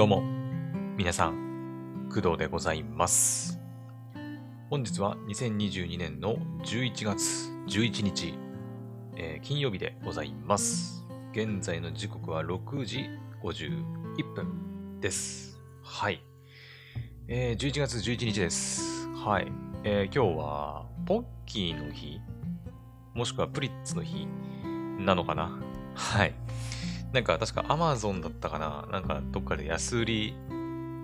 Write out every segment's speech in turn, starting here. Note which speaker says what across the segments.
Speaker 1: どうも、皆さん、工藤でございます。本日は2022年の11月11日、えー金曜日でございます。現在の時刻は6時51分です。はい。えー11月11日です。はい。えー今日は、ポッキーの日もしくはプリッツの日なのかなはい。なんか確か Amazon だったかな？なんかどっかで安売り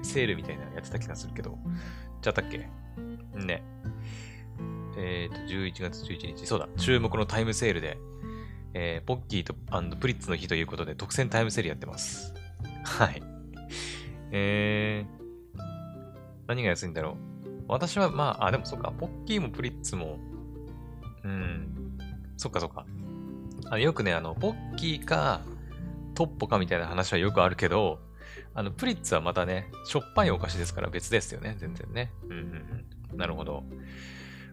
Speaker 1: セールみたいなやってた気がするけど。ちゃったっけ？ね。えっ、と、11月11日。そうだ。注目のタイムセールで、えーポッキーとプリッツの日ということで特選タイムセールやってます。はい。えー、何が安いんだろう？私はまあ、あ、でもそっか。ポッキーもプリッツも、うん。そっかそっか。あよくね、あの、ポッキーか、トッポかみたいな話はよくあるけど、あの、プリッツはまたね、しょっぱいお菓子ですから別ですよね、全然ね。うんうんうん。なるほど。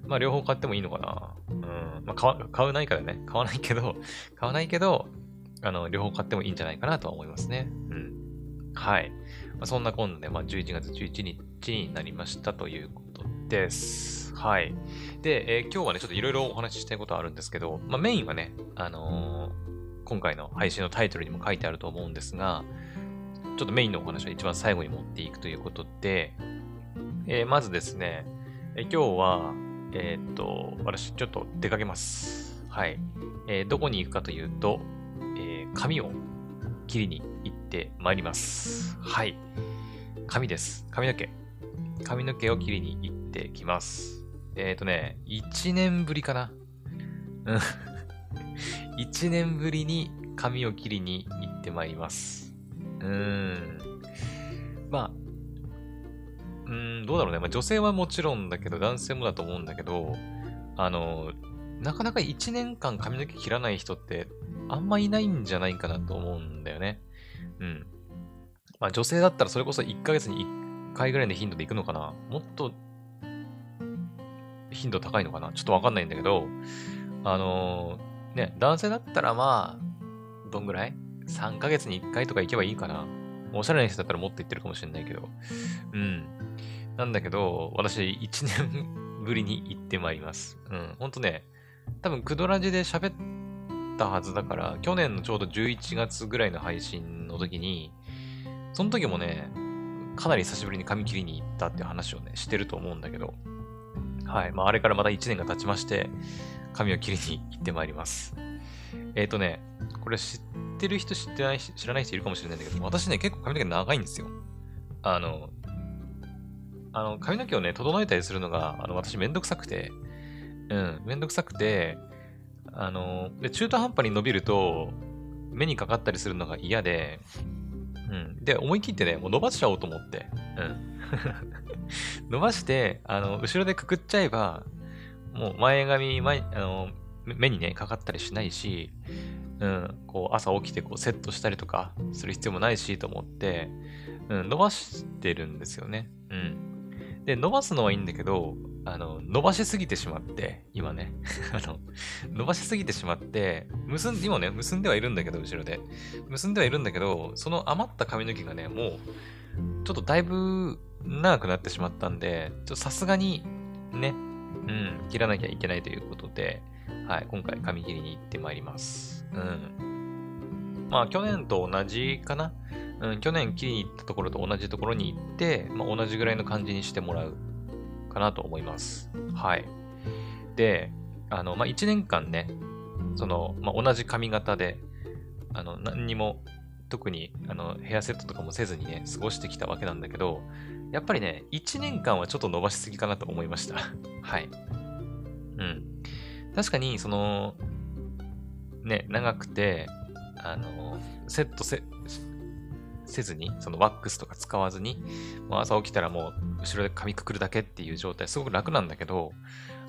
Speaker 1: まあ、両方買ってもいいのかな。うん。まあ、買、うないからね。買わないけど、買わないけど、あの、両方買ってもいいんじゃないかなとは思いますね。うん。はい。まあ、そんな今度で、まあ、11月11日になりましたということです。はい。で、えー今日はね、ちょっといろいろお話ししたいことあるんですけど、まあ、メインはね、あのー今回の配信のタイトルにも書いてあると思うんですが、ちょっとメインのお話は一番最後に持っていくということで、えーまずですね、え今日は、えーっと、私ちょっと出かけます。はい。えーどこに行くかというと、え髪を切りに行ってまいります。はい。髪です。髪の毛。髪の毛を切りに行ってきます。えーっとね、1年ぶりかな。うん。1年ぶりに髪を切りに行ってまいります。うーん。まあ、うーん、どうだろうね。まあ、女性はもちろんだけど、男性もだと思うんだけど、あの、なかなか1年間髪の毛切らない人ってあんまいないんじゃないかなと思うんだよね。うん。まあ、女性だったらそれこそ1ヶ月に1回ぐらいの頻度で行くのかなもっと頻度高いのかなちょっとわかんないんだけど、あのーね、男性だったらまあ、どんぐらい ?3 ヶ月に1回とか行けばいいかな。おしゃれな人だったらもっと行ってるかもしれないけど。うん。なんだけど、私1年ぶりに行ってまいります。うん。ほんとね、多分クドラジで喋ったはずだから、去年のちょうど11月ぐらいの配信の時に、その時もね、かなり久しぶりに髪切りに行ったって話をね、してると思うんだけど、はい。まあ、あれからまた1年が経ちまして、髪を切りに行ってまいります。えっ、ー、とね、これ知ってる人知ってない知らない人いるかもしれないんだけど、私ね、結構髪の毛長いんですよ。あの、あの、髪の毛をね、整えたりするのが、あの、私めんどくさくて、うん、めんどくさくて、あの、で、中途半端に伸びると、目にかかったりするのが嫌で、うん。で、思い切ってね、もう伸ばしちゃおうと思って、うん。伸ばして、あの、後ろでくくっちゃえば、もう前髪、前、あの、目目にね、かかったりしないし、うん、こう、朝起きてこう、セットしたりとかする必要もないしと思って、うん、伸ばしてるんですよね。うん。で、伸ばすのはいいんだけど、あの、伸ばしすぎてしまって、今ね、あの、伸ばしすぎてしまって、結ん、今ね、結んではいるんだけど、後ろで。結んではいるんだけど、その余った髪の毛がね、もう、ちょっとだいぶ長くなってしまったんで、ちょっとさすがに、ね、うん、切らなきゃいけないということで、はい、今回髪切りに行ってまいります。うん。まあ、去年と同じかな。うん、去年切りに行ったところと同じところに行って、まあ、同じぐらいの感じにしてもらうかなと思います。はい。で、あの、まあ、1年間ね、その、まあ、同じ髪型で、あの、何にも、特に、あの、ヘアセットとかもせずにね、過ごしてきたわけなんだけど、やっぱりね、1年間はちょっと伸ばしすぎかなと思いました。はい。うん。確かに、その、ね、長くて、あの、セットせ、せずに、そのワックスとか使わずに、もう朝起きたらもう後ろで髪くくるだけっていう状態、すごく楽なんだけど、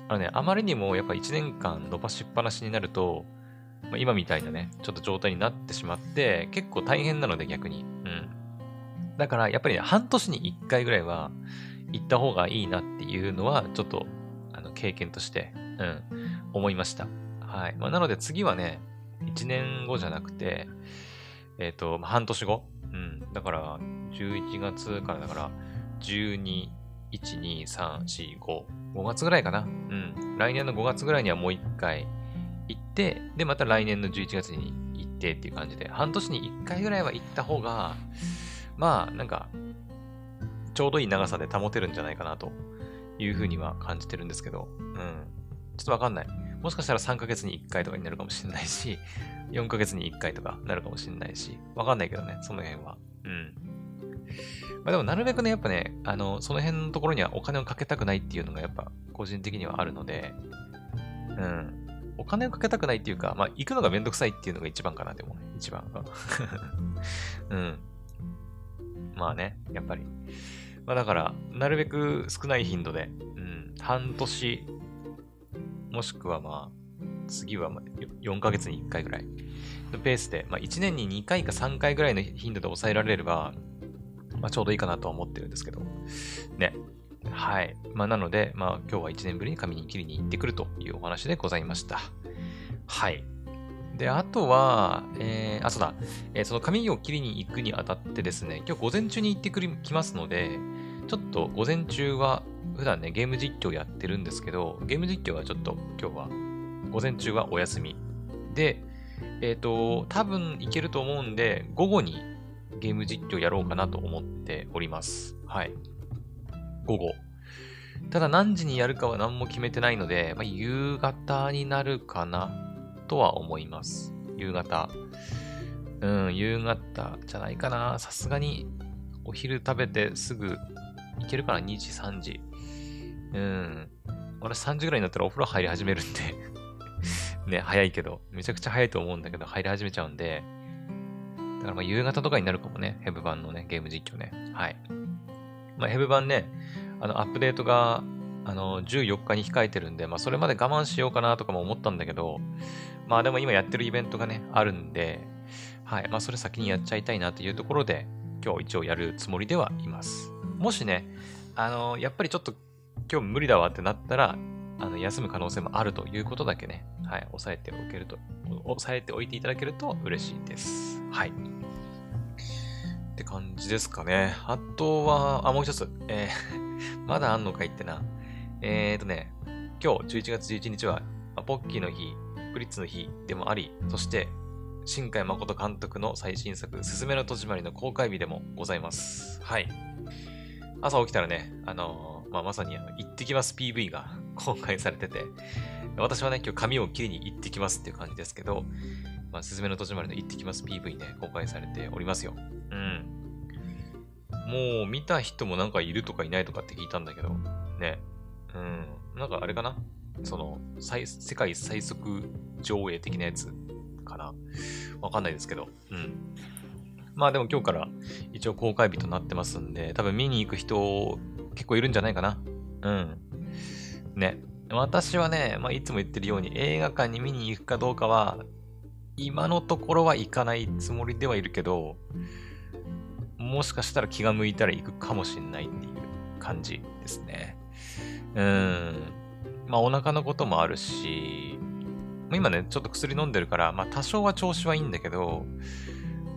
Speaker 1: あのね、あまりにもやっぱ1年間伸ばしっぱなしになると、まあ、今みたいなね、ちょっと状態になってしまって、結構大変なので逆に。だからやっぱりね、半年に1回ぐらいは行った方がいいなっていうのは、ちょっと、あの、経験として、うん、思いました。はい。まあ、なので次はね、1年後じゃなくて、えっ、と、まあ、半年後。うん。だから、11月からだから、12、1、2、3、4、5、5月ぐらいかな。うん。来年の5月ぐらいにはもう一回行って、で、また来年の11月に行ってっていう感じで、半年に1回ぐらいは行った方が、まあ、なんか、ちょうどいい長さで保てるんじゃないかなというふうには感じてるんですけど、うん。ちょっとわかんない。もしかしたら3ヶ月に1回とかになるかもしれないし、4ヶ月に1回とかなるかもしれないし、わかんないけどね、その辺は。うん。まあでもなるべくね、やっぱね、あの、その辺のところにはお金をかけたくないっていうのがやっぱ個人的にはあるので、うん。お金をかけたくないっていうか、まあ行くのがめんどくさいっていうのが一番かな、でもね、一番が。うん。まあね、やっぱり。まあだから、なるべく少ない頻度で、うん、半年、もしくはまあ、次はま4ヶ月に1回ぐらいのペースで、まあ1年に2回か3回ぐらいの頻度で抑えられれば、まあちょうどいいかなとは思ってるんですけど、ね。はい。まあなので、まあ今日は1年ぶりに髪に切りに行ってくるというお話でございました。はい。で、あとは、えー、あ、そうだ、えー、その髪を切りに行くにあたってですね、今日午前中に行ってくりきますので、ちょっと午前中は、普段ね、ゲーム実況やってるんですけど、ゲーム実況はちょっと今日は、午前中はお休み。で、えっ、ー、と、多分いけると思うんで、午後にゲーム実況やろうかなと思っております。はい。午後。ただ何時にやるかは何も決めてないので、まあ、夕方になるかなとは思います。夕方。うん、夕方じゃないかな。さすがにお昼食べてすぐいけるかな ?2 時、3時。うん。私3時ぐらいになったらお風呂入り始めるんで ね、早いけど、めちゃくちゃ早いと思うんだけど、入り始めちゃうんで、だからまあ夕方とかになるかもね、ヘブ版のね、ゲーム実況ね。はい。まあヘブ版ね、あの、アップデートが、あの、14日に控えてるんで、まあそれまで我慢しようかなとかも思ったんだけど、まあでも今やってるイベントがね、あるんで、はい。まあそれ先にやっちゃいたいなというところで、今日一応やるつもりではいます。もしね、あの、やっぱりちょっと今日無理だわってなったら、あの、休む可能性もあるということだけね、はい、押さえておけると、押さえておいていただけると嬉しいです。はい。って感じですかね。あとは、あ、もう一つ。えー まだあんのかいってな。えーとね、今日11月11日は、ポッキーの日、プリッツの日でもあり、そして、新海誠監督の最新作、すずめの戸締まりの公開日でもございます。はい。朝起きたらね、あのー、まあ、まさにあの、行ってきます PV が 公開されてて、私はね、今日髪を切りに行ってきますっていう感じですけど、まあ、すずめの戸締まりの行ってきます PV ね、公開されておりますよ。うん。もう見た人もなんかいるとかいないとかって聞いたんだけど、ね。うん。なんかあれかな？その、世界最速上映的なやつかなわかんないですけど。うん。まあでも今日から一応公開日となってますんで、多分見に行く人結構いるんじゃないかな。うん。ね。私はね、まあ、いつも言ってるように映画館に見に行くかどうかは、今のところは行かないつもりではいるけど、もしかしたら気が向いたら行くかもしんないっていう感じですね。うん。まあお腹のこともあるし、今ね、ちょっと薬飲んでるから、まあ多少は調子はいいんだけど、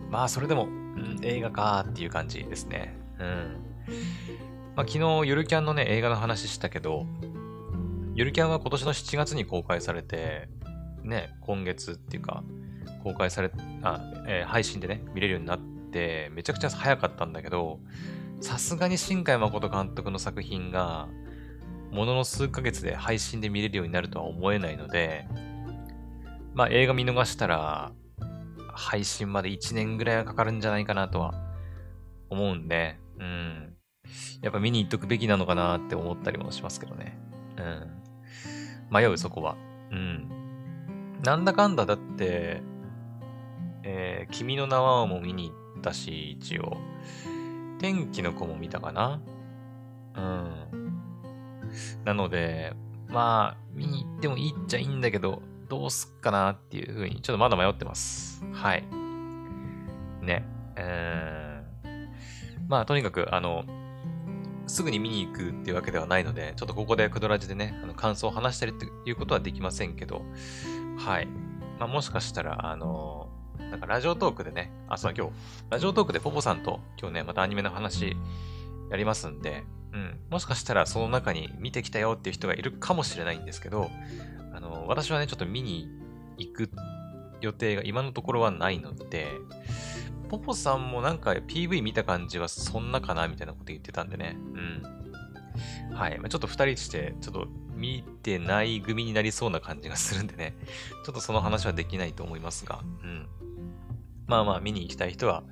Speaker 1: まあ、それでも、うん、映画かーっていう感じですね。うん。まあ、昨日、ゆるキャンのね、映画の話したけど、ゆるキャンは今年の7月に公開されて、ね、今月っていうか、公開され、あ、えー、配信でね、見れるようになって、めちゃくちゃ早かったんだけど、さすがに新海誠監督の作品が、ものの数ヶ月で配信で見れるようになるとは思えないので、まあ映画見逃したら、配信まで1年ぐらいはかかるんじゃないかなとは思うんで、うん。やっぱ見に行っとくべきなのかなって思ったりもしますけどね。うん。迷う、そこは。うん。なんだかんだだって、えー、君の名はも見に行ったし、一応。天気の子も見たかなうん。なので、まあ、見に行ってもいいっちゃいいんだけど、どうすっかなっていうふうに、ちょっとまだ迷ってます。はい。ね。えー、まあ、とにかく、あの、すぐに見に行くっていうわけではないので、ちょっとここでクドラジでね、あの感想を話したりっていうことはできませんけど、はい。まあ、もしかしたら、あの、なんかラジオトークでね、あ、そう、今日、ラジオトークでポポさんと今日ね、またアニメの話やりますんで、うん、もしかしたらその中に見てきたよっていう人がいるかもしれないんですけど、あの、私はね、ちょっと見に行く予定が今のところはないので、ポポさんもなんか PV 見た感じはそんなかなみたいなこと言ってたんでね。うん。はい。まあ、ちょっと二人して、ちょっと見てない組になりそうな感じがするんでね。ちょっとその話はできないと思いますが。うん。まあまあ見に行きたい人は、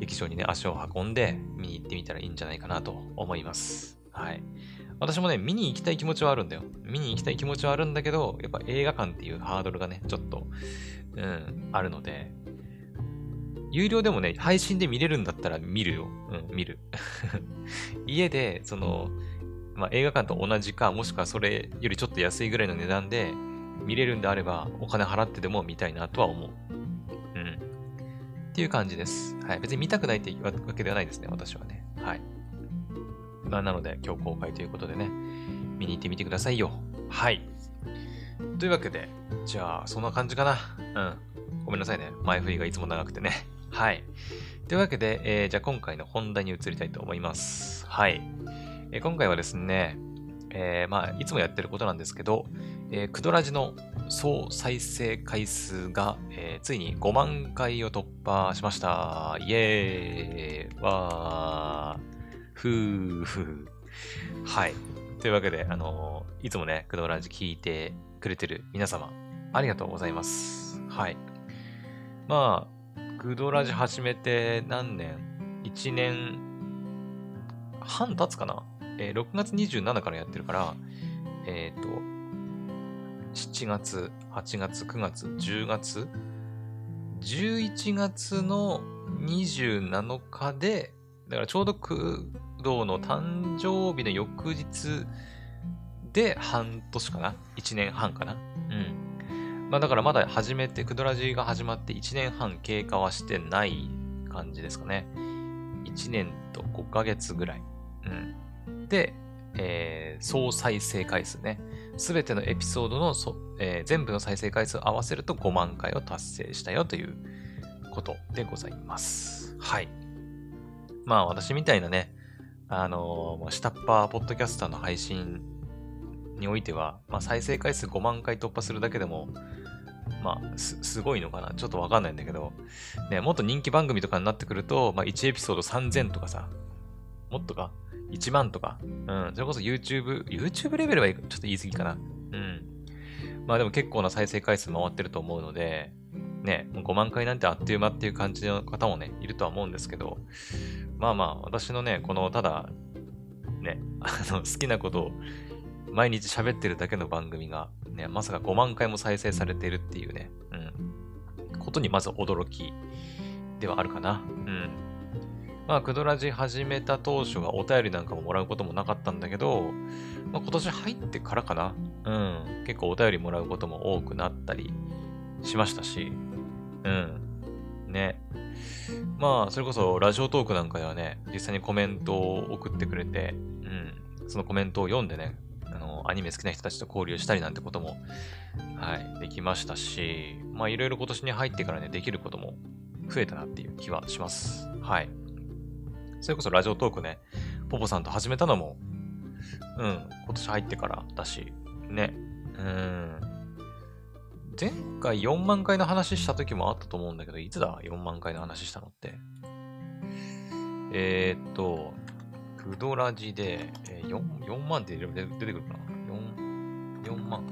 Speaker 1: 劇場にね、足を運んで見に行ってみたらいいんじゃないかなと思います。はい。私もね、見に行きたい気持ちはあるんだよ。見に行きたい気持ちはあるんだけど、やっぱ映画館っていうハードルがね、ちょっと、うん、あるので、有料でもね、配信で見れるんだったら見るよ。うん、見る。家で、その、まあ、映画館と同じか、もしくはそれよりちょっと安いぐらいの値段で見れるんであれば、お金払ってでも見たいなとは思う。っていう感じです。はい。別に見たくないっていうわけではないですね、私はね。はい。まあ、なので、今日公開ということでね、見に行ってみてくださいよ。はい。というわけで、じゃあ、そんな感じかな。うん。ごめんなさいね。前振りがいつも長くてね。はい。というわけで、えー、じゃあ今回の本題に移りたいと思います。はい。えー、今回はですね、えー、まあ、いつもやってることなんですけど、えー、クドラジの総再生回数が、えー、ついに5万回を突破しました。イエーイわーふーふーはい。というわけで、あのー、いつもね、クドラジ聞いてくれてる皆様、ありがとうございます。はい。まあ、グドラジ始めて何年 ?1 年半経つかな？えー、6月27からやってるから、えっ、ー、と、7月、8月、9月、10月 ?11 月の27日で、だからちょうど工藤の誕生日の翌日で半年かな ?1 年半かな？うん。まあだからまだ始めて、クドラジーが始まって1年半経過はしてない感じですかね。1年と5ヶ月ぐらい。うん。で、えー、総再生回数ね。すべてのエピソードのそ、えー、全部の再生回数を合わせると5万回を達成したよということでございます。はい。まあ私みたいなね、あのー、下っ端ポッドキャスターの配信においては、まあ、再生回数5万回突破するだけでも、まあ、す、すごいのかな？ちょっとわかんないんだけど、ね、もっと人気番組とかになってくると、まあ、1エピソード3000とかさ、もっとか ?1 万とか。うん。それこそ YouTube、YouTube レベルはちょっと言い過ぎかな。うん。まあでも結構な再生回数回ってると思うので、ね、5万回なんてあっという間っていう感じの方もね、いるとは思うんですけど、まあまあ、私のね、この、ただ、ね、あの、好きなことを毎日喋ってるだけの番組が、ね、まさか5万回も再生されてるっていうね、うん、ことにまず驚きではあるかな。うん。まあ、クドラジ始めた当初はお便りなんかももらうこともなかったんだけど、まあ、今年入ってからかな。うん。結構お便りもらうことも多くなったりしましたし、うん。ね。まあ、それこそラジオトークなんかではね、実際にコメントを送ってくれて、うん。そのコメントを読んでね、あのアニメ好きな人たちと交流したりなんてことも、はい、できましたし、まあいろいろ今年に入ってからね、できることも増えたなっていう気はします。はい。それこそラジオトークね、ポポさんと始めたのも、うん、今年入ってからだし、ね、うん。前回4万回の話した時もあったと思うんだけど、いつだ ?4 万回の話したのって。えー、っと、クドラジで、えー、4, 4万って出てくるかな？4万。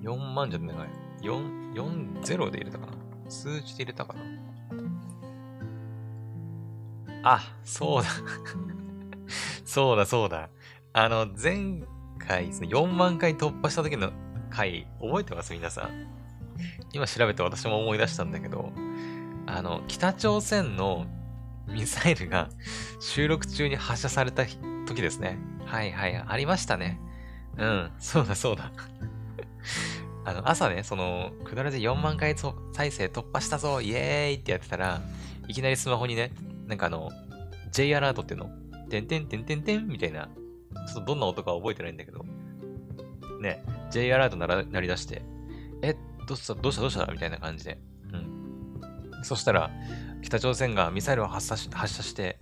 Speaker 1: 4万じゃない。4、4、0で入れたかな？数字で入れたかな？あ、そうだそうだ、そうだ。あの、前回、4万回突破した時の回、覚えてます？皆さん。今調べて私も思い出したんだけど、あの、北朝鮮のミサイルが収録中に発射された時ですね。はいはい、ありましたね。うん、そうだそうだ。あの、朝ね、その、くだらで4万回再生突破したぞ、イエーイってやってたら、いきなりスマホにね、なんかあの、J アラートっていうの、てんてんてんてんてんみたいな、ちょっとどんな音か覚えてないんだけど、ね、J アラート鳴ら鳴り出して、え、どうした？どうした？どうした？みたいな感じで。うん。そしたら、北朝鮮がミサイルを発射し発射して、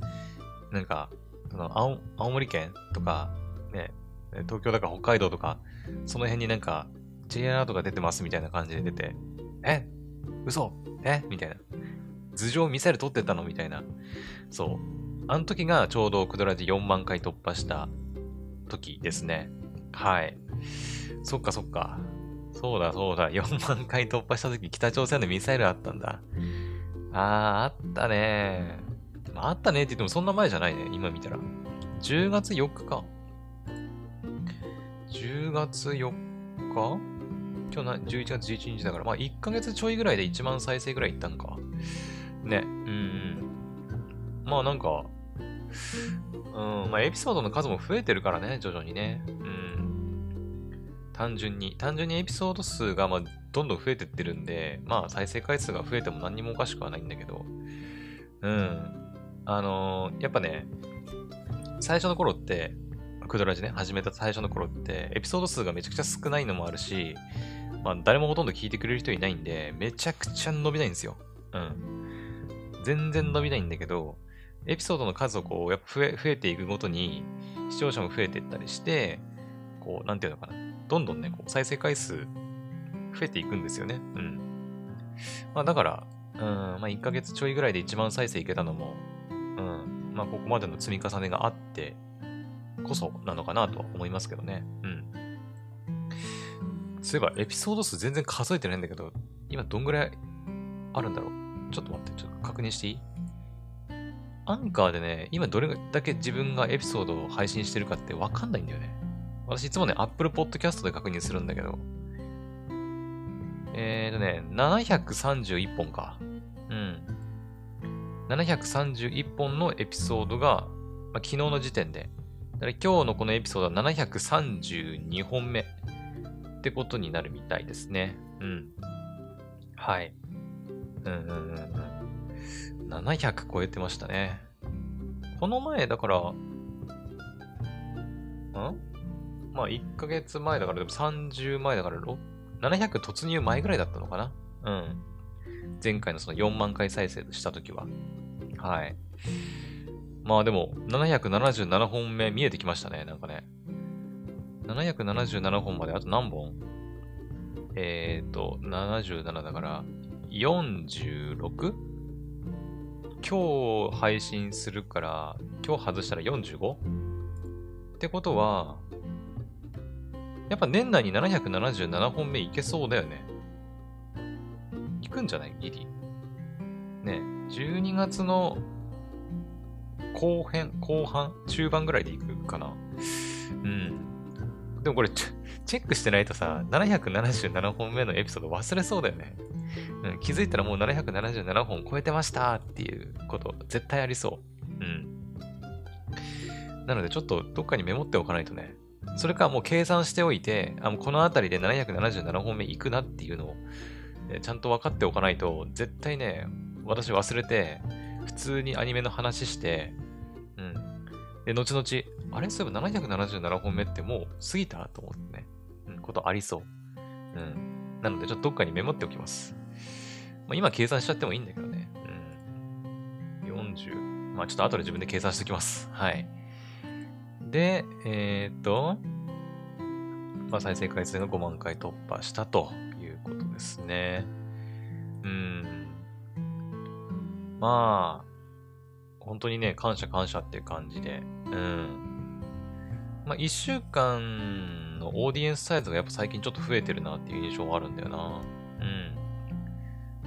Speaker 1: なんか、その青青森県とか、ね、東京だか北海道とか、その辺になんか、J アラートが出てますみたいな感じで出て、え？嘘？え？みたいな。頭上ミサイル取ってたのみたいな。そう。あの時がちょうどクドラジ4万回突破した時ですね。はい。そっかそっか。そうだそうだ。4万回突破した時北朝鮮のミサイルあったんだ。あー、あったねまあ、あったねって言ってもそんな前じゃないね。今見たら。10月4日か。10月4日今日な、11月11日だから、まあ1ヶ月ちょいぐらいで1万再生ぐらいいったんか。ね。うん。まあなんか、うん、まあエピソードの数も増えてるからね、徐々にね。うん。単純に、単純にエピソード数が、まあ、どんどん増えてってるんで、まあ再生回数が増えても何にもおかしくはないんだけど、うん。あのー、やっぱね、最初の頃って、クドラジね、始めた最初の頃って、エピソード数がめちゃくちゃ少ないのもあるし、まあ、誰もほとんど聞いてくれる人いないんで、めちゃくちゃ伸びないんですよ。うん。全然伸びないんだけど、エピソードの数をこう、やっぱ増え、増えていくごとに、視聴者も増えていったりして、こう、なんていうのかな。どんどんね、こう、再生回数、増えていくんですよね。うん。まあ、だから、うん、まあ、1ヶ月ちょいぐらいで1万再生いけたのも、うん、まあ、ここまでの積み重ねがあって、こそなのかなとは思いますけどね。うん。そういえば、エピソード数全然数えてないんだけど、今どんぐらいあるんだろう？ちょっと待って、ちょっと確認していい？アンカーでね、今どれだけ自分がエピソードを配信してるかってわかんないんだよね。私いつもね、Apple Podcast で確認するんだけど、えーとね、731本か。うん。731本のエピソードが、まあ、昨日の時点でだから今日のこのエピソードは732本目ってことになるみたいですね。うん。はい。うんうんうん。700超えてましたね。この前、だから、ん？まあ、1ヶ月前だから、でも30前だから、700突入前ぐらいだったのかな？うん。前回のその4万回再生したときは。はい。まあでも、777本目見えてきましたね、なんかね。777本まであと何本？えっ、ー、と、77だから、46? 今日配信するから、今日外したら 45? ってことは、やっぱ年内に777本目いけそうだよね。いくんじゃない？ギリ。ね、12月の後編、後半、中盤ぐらいでいくかな。うん。でもこれ、チェックしてないとさ、777本目のエピソード忘れそうだよね。うん、気づいたらもう777本超えてましたっていうこと、絶対ありそう。うん。なので、ちょっとどっかにメモっておかないとね。それかもう計算しておいて、あもうこの辺りで777本目いくなっていうのを、ちゃんと分かっておかないと、絶対ね、私忘れて、普通にアニメの話して、うん。で、後々、あれ？そういえば777本目ってもう過ぎたと思ってね。うん、ことありそう。うん。なので、ちょっとどっかにメモっておきます。まあ、今計算しちゃってもいいんだけどね。うん。40。まあ、ちょっと後で自分で計算しておきます。はい。で、えー、っと、まあ、再生回数が5万回突破したということですね。うん。まあ、本当にね、感謝感謝っていう感じで、うん。まあ、一週間のオーディエンスサイズがやっぱ最近ちょっと増えてるなっていう印象はあるんだよな。うん。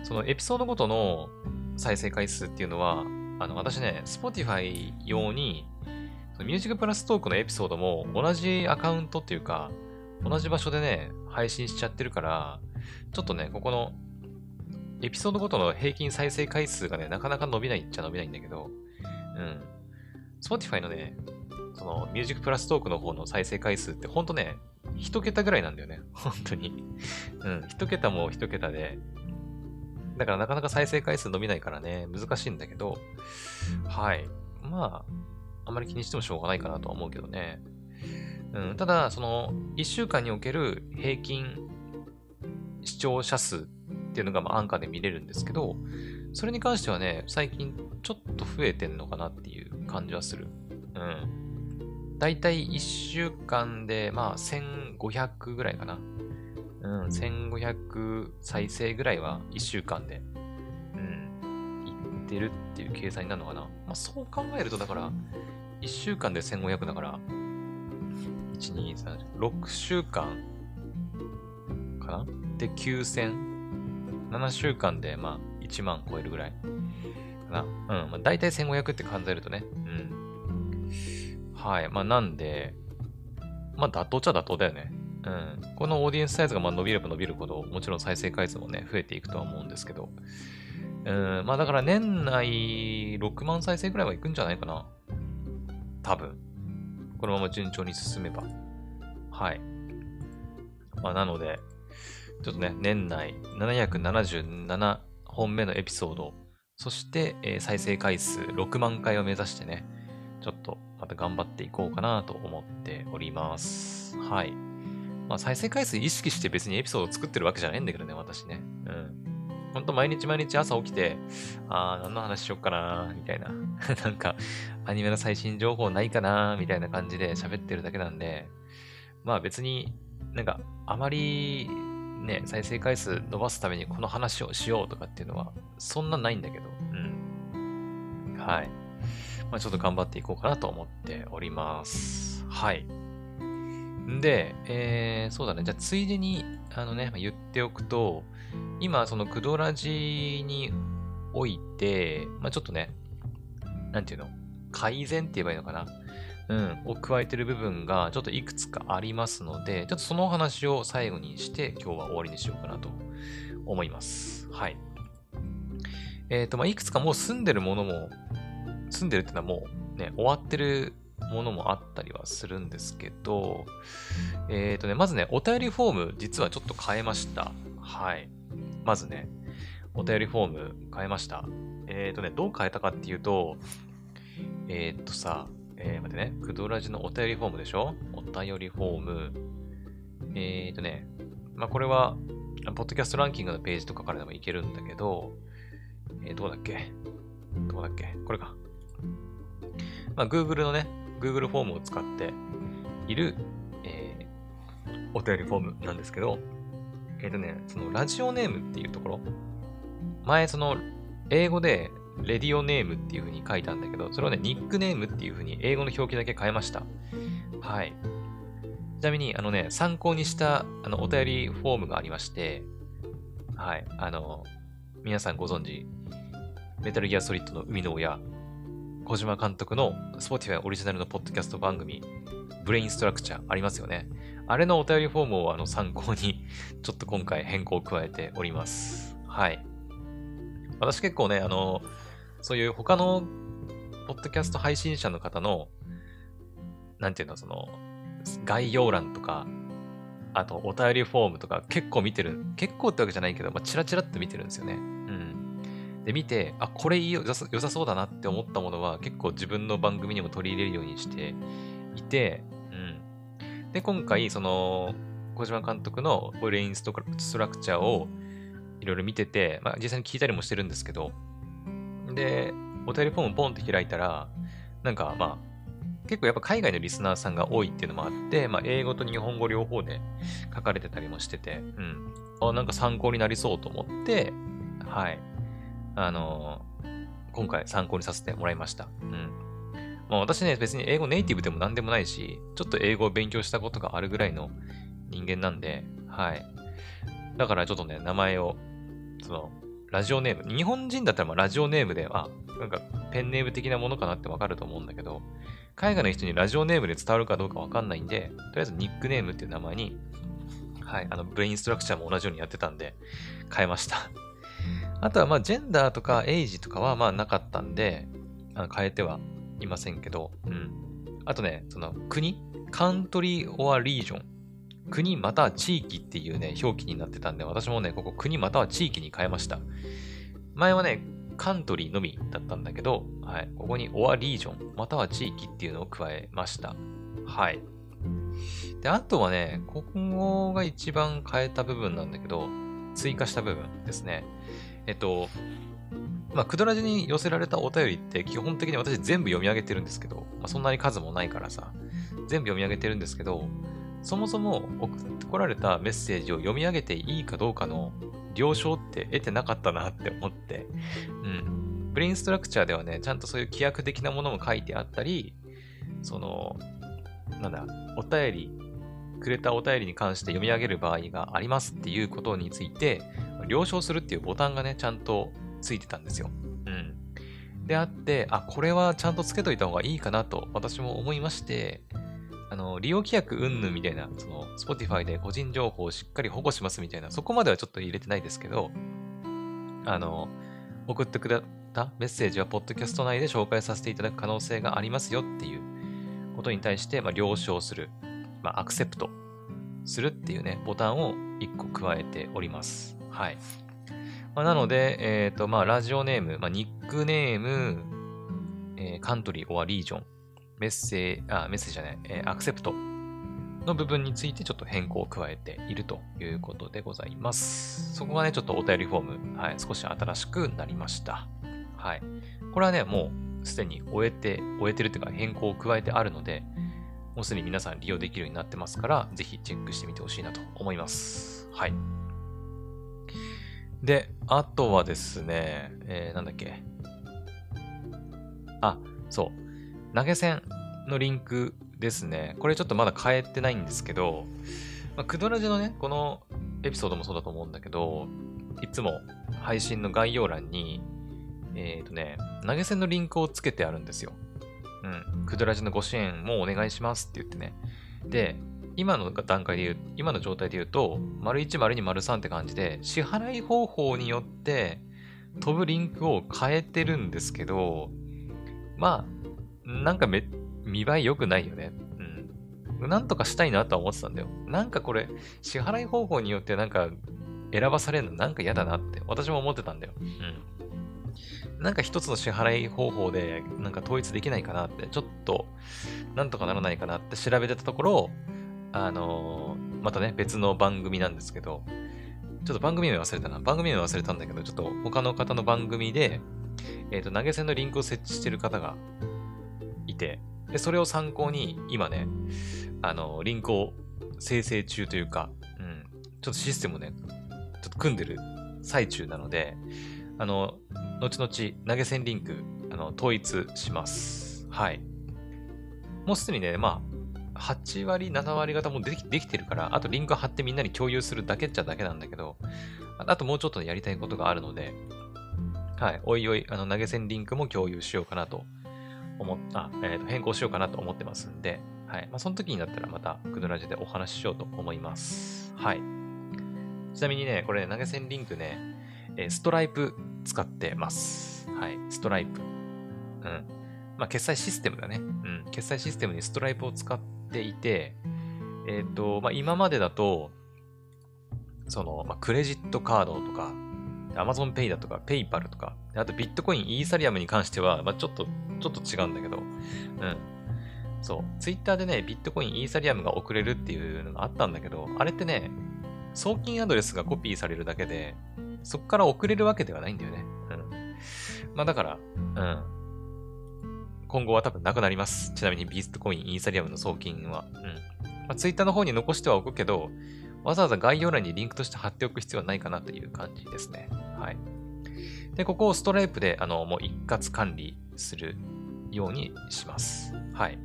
Speaker 1: そのエピソードごとの再生回数っていうのは、あの、私ね、Spotify 用に、ミュージックプラストークのエピソードも同じアカウントっていうか、同じ場所でね、配信しちゃってるから、ちょっとね、ここのエピソードごとの平均再生回数がね、なかなか伸びないっちゃ伸びないんだけど、うん。Spotify のね、その、ミュージックプラストークの方の再生回数ってほんとね、一桁ぐらいなんだよね。本当に。うん。一桁も一桁で。だからなかなか再生回数伸びないからね、難しいんだけど、はい。まあ、あまり気にしてもしょうがないかなとは思うけどね。うん。ただ、その、一週間における平均視聴者数っていうのがまあアンカーで見れるんですけど、それに関してはね、最近ちょっと増えてんのかなっていう感じはする。うん。だいたい1週間で、まあ1500ぐらいかな。うん、1500再生ぐらいは1週間で、うん、いってるっていう計算になるのかな。まあそう考えると、だから、1週間で1500だから、1、2、3、6週間かな？で、9000。7週間で、まあ、1万超えるぐらいかな。うん。まあ、大体1500って考えるとね。うん。はい。まあ、なんで、まあ、妥当っちゃ妥当だよね。うん。このオーディエンスサイズがま伸びれば伸びるほど、もちろん再生回数もね、増えていくとは思うんですけど。うん。まあ、だから年内6万再生ぐらいはいくんじゃないかな。多分。このまま順調に進めば。はい。まあ、なので、ちょっとね、年内777本目のエピソード、そして、え、再生回数6万回を目指してね、ちょっとまた頑張っていこうかなと思っております。はい。まあ、再生回数意識して別にエピソードを作ってるわけじゃないんだけどね、私ね。うん。ほんと毎日毎日朝起きて、あー、何の話しよっかなーみたいな。なんか、アニメの最新情報ないかなーみたいな感じで喋ってるだけなんで、まあ別になんか、あまりね、再生回数伸ばすためにこの話をしようとかっていうのは、そんなないんだけど、うん。はい。まあ、ちょっと頑張っていこうかなと思っております。はい。んで、えー、そうだね。じゃあ、ついでに、あのね、言っておくと、今、その、クドラジにおいて、まあ、ちょっとね、なんていうの改善って言えばいいのかなうん、を加えてる部分がちょっといくつかありますので、ちょっとそのお話を最後にして今日は終わりにしようかなと思います。はい。えっ、ー、と、まあ、いくつかもう住んでるものも、住んでるっていうのはもうね、終わってるものもあったりはするんですけど、えっ、ー、とね、まずね、お便りフォーム実はちょっと変えました。はい。まずね、お便りフォーム変えました。えっ、ー、とね、どう変えたかっていうと、えっ、とさ、えー、待ってね、クドラジのお便りフォームでしょ？お便りフォーム。えーとね、まあ、これは、ポッドキャストランキングのページとかからでもいけるんだけど、えー、どうだっけ？どうだっけ？これか。まあ、Google のね、Google フォームを使っている、えー、お便りフォームなんですけど、えっ、ー、とね、そのラジオネームっていうところ、前その英語でレディオネームっていう風に書いたんだけど、それをね、ニックネームっていう風に英語の表記だけ変えました。はい。ちなみに、あのね、参考にしたあのお便りフォームがありまして、はい。あの、皆さんご存知、メタルギアソリッドの生みの親、小島監督の Spotify オリジナルのポッドキャスト番組、ブレインストラクチャーありますよね。あれのお便りフォームをあの参考に、ちょっと今回変更を加えております。はい。私結構ね、あの、そういう他のポッドキャスト配信者の方の、なんていうの、その、概要欄とか、あとお便りフォームとか結構見てる。結構ってわけじゃないけど、まあ、チラチラって見てるんですよね。で、見て、あ、これいいよ、良さそうだなって思ったものは結構自分の番組にも取り入れるようにしていて、うん。で、今回、その、小島監督のブレインストラクチャーをいろいろ見てて、まあ、実際に聞いたりもしてるんですけど、で、お便りフォームポンって開いたら、なんかまあ、結構やっぱ海外のリスナーさんが多いっていうのもあって、まあ、英語と日本語両方で書かれてたりもしてて、うん。あ、なんか参考になりそうと思って、はい。あのー、今回参考にさせてもらいました。うん。まあ私ね、別に英語ネイティブでも何でもないし、ちょっと英語を勉強したことがあるぐらいの人間なんで、はい。だからちょっとね、名前を、その、ラジオネーム。日本人だったらまあラジオネームで、あ、なんかペンネーム的なものかなってわかると思うんだけど、海外の人にラジオネームで伝わるかどうかわかんないんで、とりあえずニックネームっていう名前に、はい、あの、ブレインストラクチャーも同じようにやってたんで、変えました。あとはまあ、ジェンダーとかエイジとかはまあなかったんで、あの変えてはいませんけど、うん。あとね、その国？カントリー・オア・リージョン国または地域っていうね、表記になってたんで、私もね、ここ国または地域に変えました。前はね、カントリーのみだったんだけど、はい、ここにオアリージョン、または地域っていうのを加えました。はい。で、あとはね、ここが一番変えた部分なんだけど、追加した部分ですね。えっと、まあ、クドラジに寄せられたお便りって基本的に私全部読み上げてるんですけど、まあ、そんなに数もないからさ、全部読み上げてるんですけど、そもそも送ってこられたメッセージを読み上げていいかどうかの了承って得てなかったなって思って、うん。ブレインストラクチャーではね、ちゃんとそういう規約的なものも書いてあったり、その、なんだ、お便り、くれたお便りに関して読み上げる場合がありますっていうことについて、了承するっていうボタンがね、ちゃんとついてたんですよ。うん。であって、あ、これはちゃんとつけといた方がいいかなと私も思いまして、あの、利用規約云々みたいな、その、Spotify で個人情報をしっかり保護しますみたいな、そこまではちょっと入れてないですけど、あの、送ってくれたメッセージは、ポッドキャスト内で紹介させていただく可能性がありますよっていうことに対して、まあ、了承する、まあ、アクセプトするっていうね、ボタンを1個加えております。はい。まあ、なので、えっ、ー、と、まあ、ラジオネーム、まあ、ニックネーム、えー、カントリー、オアリージョン、メッセージ、あ、メッセージじゃない、えー、アクセプトの部分についてちょっと変更を加えているということでございます。そこがね、ちょっとお便りフォーム、はい、少し新しくなりました。はい。これはね、もうすでに終えて、終えてるっていうか変更を加えてあるので、もうすでに皆さん利用できるようになってますから、ぜひチェックしてみてほしいなと思います。はい。で、あとはですね、えー、なんだっけ。あ、そう。投げ銭のリンクですね。これちょっとまだ変えてないんですけど、まあ、クドラジのね、このエピソードもそうだと思うんだけど、いつも配信の概要欄に、えっ、ー、とね、投げ銭のリンクをつけてあるんですよ。うん。クドラジのご支援もお願いしますって言ってね。で、今の段階で言う、今の状態で言うと、丸1、丸2、丸3って感じで、支払い方法によって飛ぶリンクを変えてるんですけど、まあ、なんかめ、見栄え良くないよね。うん。なんとかしたいなとは思ってたんだよ。なんかこれ、支払い方法によってなんか選ばされるのなんか嫌だなって私も思ってたんだよ。うん。なんか一つの支払い方法でなんか統一できないかなって、ちょっとなんとかならないかなって調べてたところ、あのー、またね、別の番組なんですけど、ちょっと番組名忘れたな。番組名忘れたんだけど、ちょっと他の方の番組で、えっ、ー、と、投げ銭のリンクを設置してる方がいて、で、それを参考に、今ね、あの、リンクを生成中というか、うん、ちょっとシステムをね、ちょっと組んでる最中なので、あの、後々投げ銭リンク、あの、統一します。はい。もうすでにね、まあ、8割、7割方もできできてるから、あとリンク貼ってみんなに共有するだけっちゃだけなんだけど、あともうちょっとやりたいことがあるので、はい、おいおい、あの投げ銭リンクも共有しようかなと思った、えー、と変更しようかなと思ってますんで、はい。まあ、その時になったらまた、クドラジでお話ししようと思います。はい。ちなみにね、これ、ね、投げ銭リンクね、え、ストライプ使ってます。はい。ストライプ。うん。まあ、決済システムだね。うん。決済システムにストライプを使っていて、えっ、ー、と、まあ、今までだと、その、まあ、クレジットカードとか、Amazon Pay だとか、PayPal とか、あとビットコイン、イーサリアムに関しては、まあ、ちょっと、ちょっと違うんだけど、うん。そう。Twitter でね、ビットコイン、イーサリアムが送れるっていうのがあったんだけど、あれってね、送金アドレスがコピーされるだけで、そこから送れるわけではないんだよね。うん。まあだから、うん。今後は多分なくなります。ちなみにビットコイン、イーサリアムの送金は。うん。まあ、Twitter の方に残してはおくけど、わざわざ概要欄にリンクとして貼っておく必要はないかなという感じですね。はい。で、ここをストライプで、あの、もう一括管理するようにします。はい。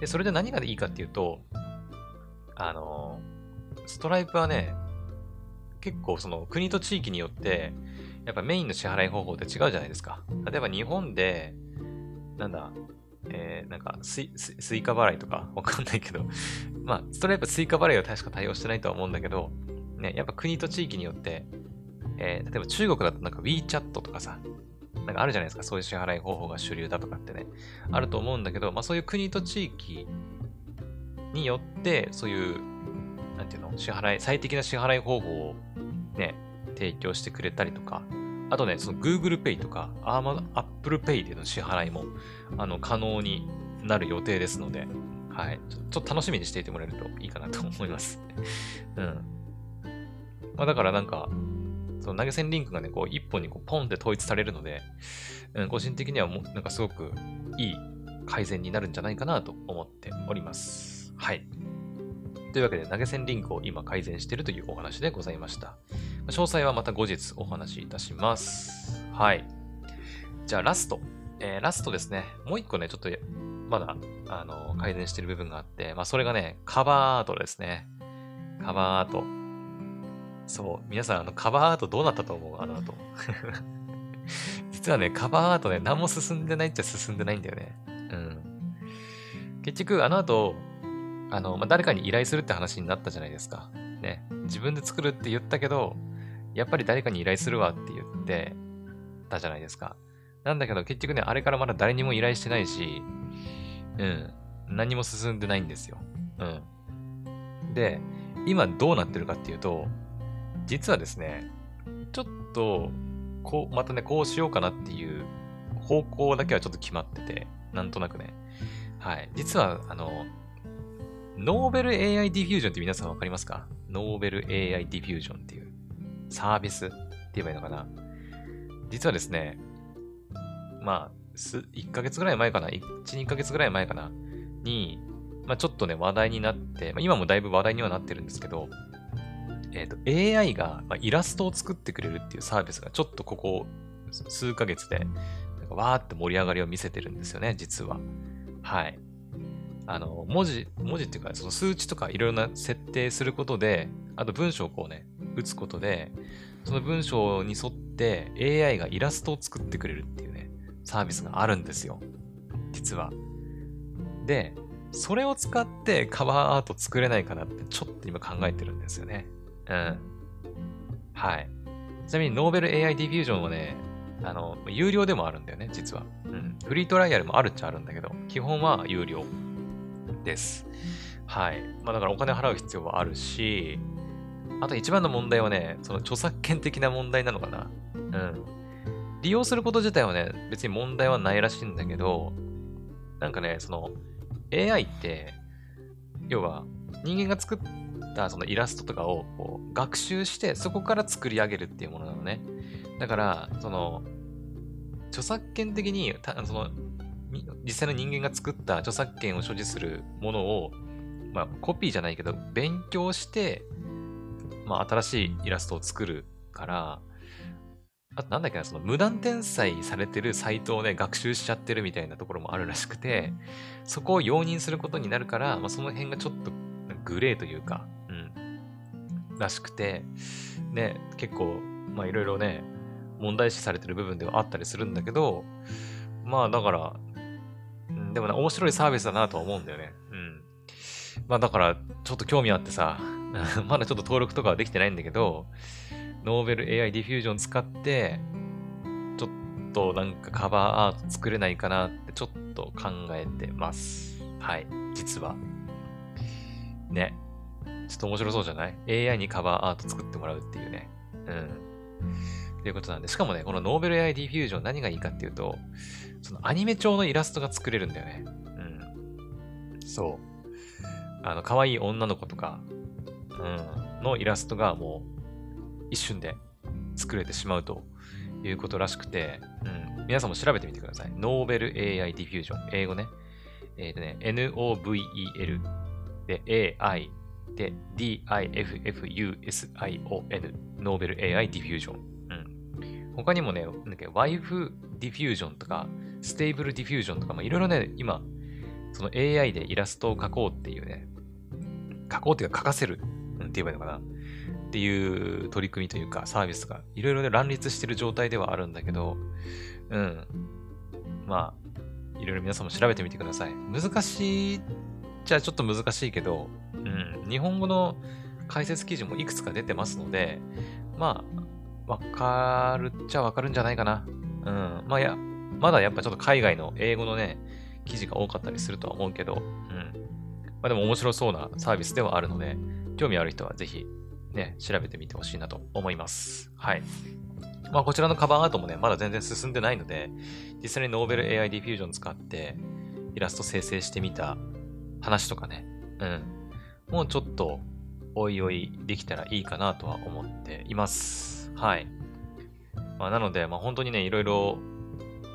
Speaker 1: で、それで何がいいかっていうと、あの、ストライプはね、結構その国と地域によって、やっぱメインの支払い方法って違うじゃないですか。例えば日本で、なんだ、えー、なんかスイ、スイカ払いとか？わかんないけど、まあ、ストライプスイカ払いは確か対応してないとは思うんだけど、ね、やっぱ国と地域によって、えー、例えば中国だとなんか WeChat とかさ、なんかあるじゃないですか、そういう支払い方法が主流だとかってね、あると思うんだけど、まあそういう国と地域によって、そういう、なんていうの、支払い、最適な支払い方法をね、提供してくれたりとか、あとね、その Google Pay とか Apple Pay での支払いもあの可能になる予定ですので、はい。ちょっと楽しみにしていてもらえるといいかなと思います。うん。まあだからなんか、その投げ銭リンクがね、こう一本にこうポンって統一されるので、うん、個人的にはもなんかすごくいい改善になるんじゃないかなと思っております。はい。というわけで、投げ銭リンクを今改善しているというお話でございました。詳細はまた後日お話しいたします。はい。じゃあラスト。えー、ラストですね。もう一個ね、ちょっとまだ、あの、改善している部分があって、まあ、それがね、カバーアートですね。カバーアート。そう。皆さん、あの、カバーアートどうなったと思うあの後。実はね、カバーアートね、何も進んでないっちゃ進んでないんだよね。うん。結局、あの後、あの、まあ、誰かに依頼するって話になったじゃないですか。ね。自分で作るって言ったけど、やっぱり誰かに依頼するわって言ってたじゃないですか。なんだけど結局ね、あれからまだ誰にも依頼してないし、うん。何も進んでないんですよ。うん。で、今どうなってるかっていうと、実はですね、ちょっと、こう、またね、こうしようかなっていう方向だけはちょっと決まってて、なんとなくね。はい。実は、あの、ノーベル AI ディフュージョンって皆さんわかりますか？ノーベル AI ディフュージョンっていうサービスって言えばいいのかな？実はですね、まあ、1ヶ月ぐらい前かな ?1、2ヶ月ぐらい前かな？に、まあ、ちょっとね、話題になって、まあ、今もだいぶ話題にはなってるんですけど、えっ、ー、と、AI が、まあ、イラストを作ってくれるっていうサービスがちょっとここ数ヶ月で、わーって盛り上がりを見せてるんですよね、実は。はい。あの、文字、文字っていうか、その数値とかいろいろな設定することで、あと文章をこうね、打つことで、その文章に沿って AI がイラストを作ってくれるっていうね、サービスがあるんですよ。実は。で、それを使ってカバーアート作れないかなってちょっと今考えてるんですよね。うん。はい。ちなみにノーベル AI ディフュージョンはね、あの、有料でもあるんだよね、実は。うん。フリートライアルもあるっちゃあるんだけど、基本は有料です。はい。まあだからお金払う必要はあるし、あと一番の問題はね、その著作権的な問題なのかな。うん。利用すること自体はね、別に問題はないらしいんだけど、なんかね、その AI って、要は人間が作ったそのイラストとかをこう学習して、そこから作り上げるっていうものなのね。だから、その、著作権的に、その、実際の人間が作った著作権を所持するものを、まあ、コピーじゃないけど、勉強して、まあ、新しいイラストを作るから、あとなんだっけな、その無断転載されてるサイトをね、学習しちゃってるみたいなところもあるらしくて、そこを容認することになるから、まあ、その辺がちょっとグレーというか、うん、らしくて、ね、結構、まあいろいろね、問題視されてる部分ではあったりするんだけど、まあだから、でもね、面白いサービスだなとは思うんだよね。うん。まあだから、ちょっと興味あってさ、まだちょっと登録とかはできてないんだけど、ノーベル AI ディフュージョン使って、ちょっとなんかカバーアート作れないかなってちょっと考えてます。はい、実は。ね。ちょっと面白そうじゃない ?AI にカバーアート作ってもらうっていうね。うん。ということなんで、しかもね、このノーベル AI ディフュージョン何がいいかっていうと、そのアニメ調のイラストが作れるんだよね。うん。そう。あの、可愛い女の子とか、うん、のイラストがもう一瞬で作れてしまうということらしくて、うん、皆さんも調べてみてください。 Novel AI Diffusion。英語ね。えっ、ー、とね、N-O-V-E-L で AI で D-I-F-F-U-S-I-O-N Novel AI Diffusion。うん。他にもね、なんだっけ、 Waifu Diffusion とか、 Stable Diffusion とか、まあ、いろいろね、今、その AI でイラストを描こうっていうね、描こうっていうか描かせる、って言えばいいのかな。っていう取り組みというかサービスがいろいろね乱立してる状態ではあるんだけど、うん。まあ、いろいろ皆さんも調べてみてください。難しいじゃちょっと難しいけど、うん。日本語の解説記事もいくつか出てますので、まあ、わかるっちゃわかるんじゃないかな。うん。まあや、まだやっぱちょっと海外の英語のね、記事が多かったりするとは思うけど、うん。まあでも面白そうなサービスではあるので、興味ある人はぜひね、調べてみてほしいなと思います。はい。まあ、こちらのカバーアートもね、まだ全然進んでないので、実際にノーベル AI ディフュージョン使ってイラスト生成してみた話とかね、うん。もうちょっと、おいおいできたらいいかなとは思っています。はい。まあ、なので、まあ、本当にね、いろいろ、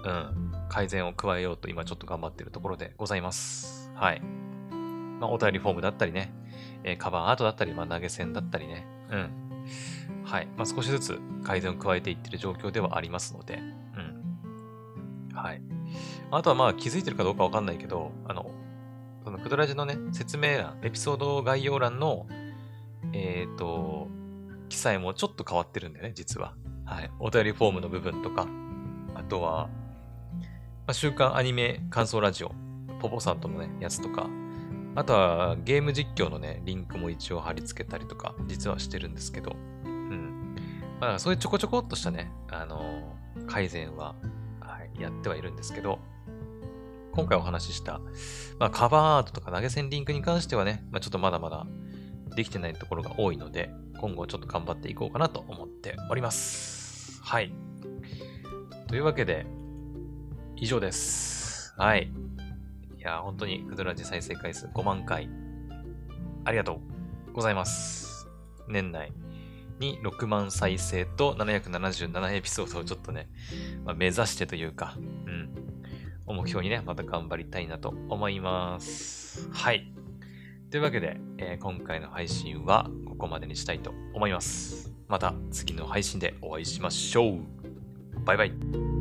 Speaker 1: うん、改善を加えようと今ちょっと頑張っているところでございます。はい。まあ、お便りフォームだったりね、えー、カバーアートだったり、まあ、投げ銭だったりね、うん。はい。まあ、少しずつ改善を加えていってる状況ではありますので、うん。はい。あとはまあ気づいてるかどうかわかんないけど、あの、そのクドラジのね、説明欄、エピソード概要欄の、えっ、ー、と、記載もちょっと変わってるんだよね、実は。はい。お便りフォームの部分とか、あとは、まあ、週刊アニメ感想ラジオ、ポポさんとのね、やつとか、あとはゲーム実況のね、リンクも一応貼り付けたりとか、実はしてるんですけど、うん。まあ、そういうちょこちょこっとしたね、あのー、改善は、はい、やってはいるんですけど、今回お話しした、まあ、カバーアートとか投げ銭リンクに関してはね、まあ、ちょっとまだまだできてないところが多いので、今後ちょっと頑張っていこうかなと思っております。はい。というわけで、以上です。はい。いや、本当に、クドラジ再生回数5万回、ありがとうございます。年内に6万再生と777エピソードをちょっとね、まあ、目指してというか、うん、を目標にね、また頑張りたいなと思います。はい。というわけで、えー、今回の配信はここまでにしたいと思います。また次の配信でお会いしましょう。バイバイ。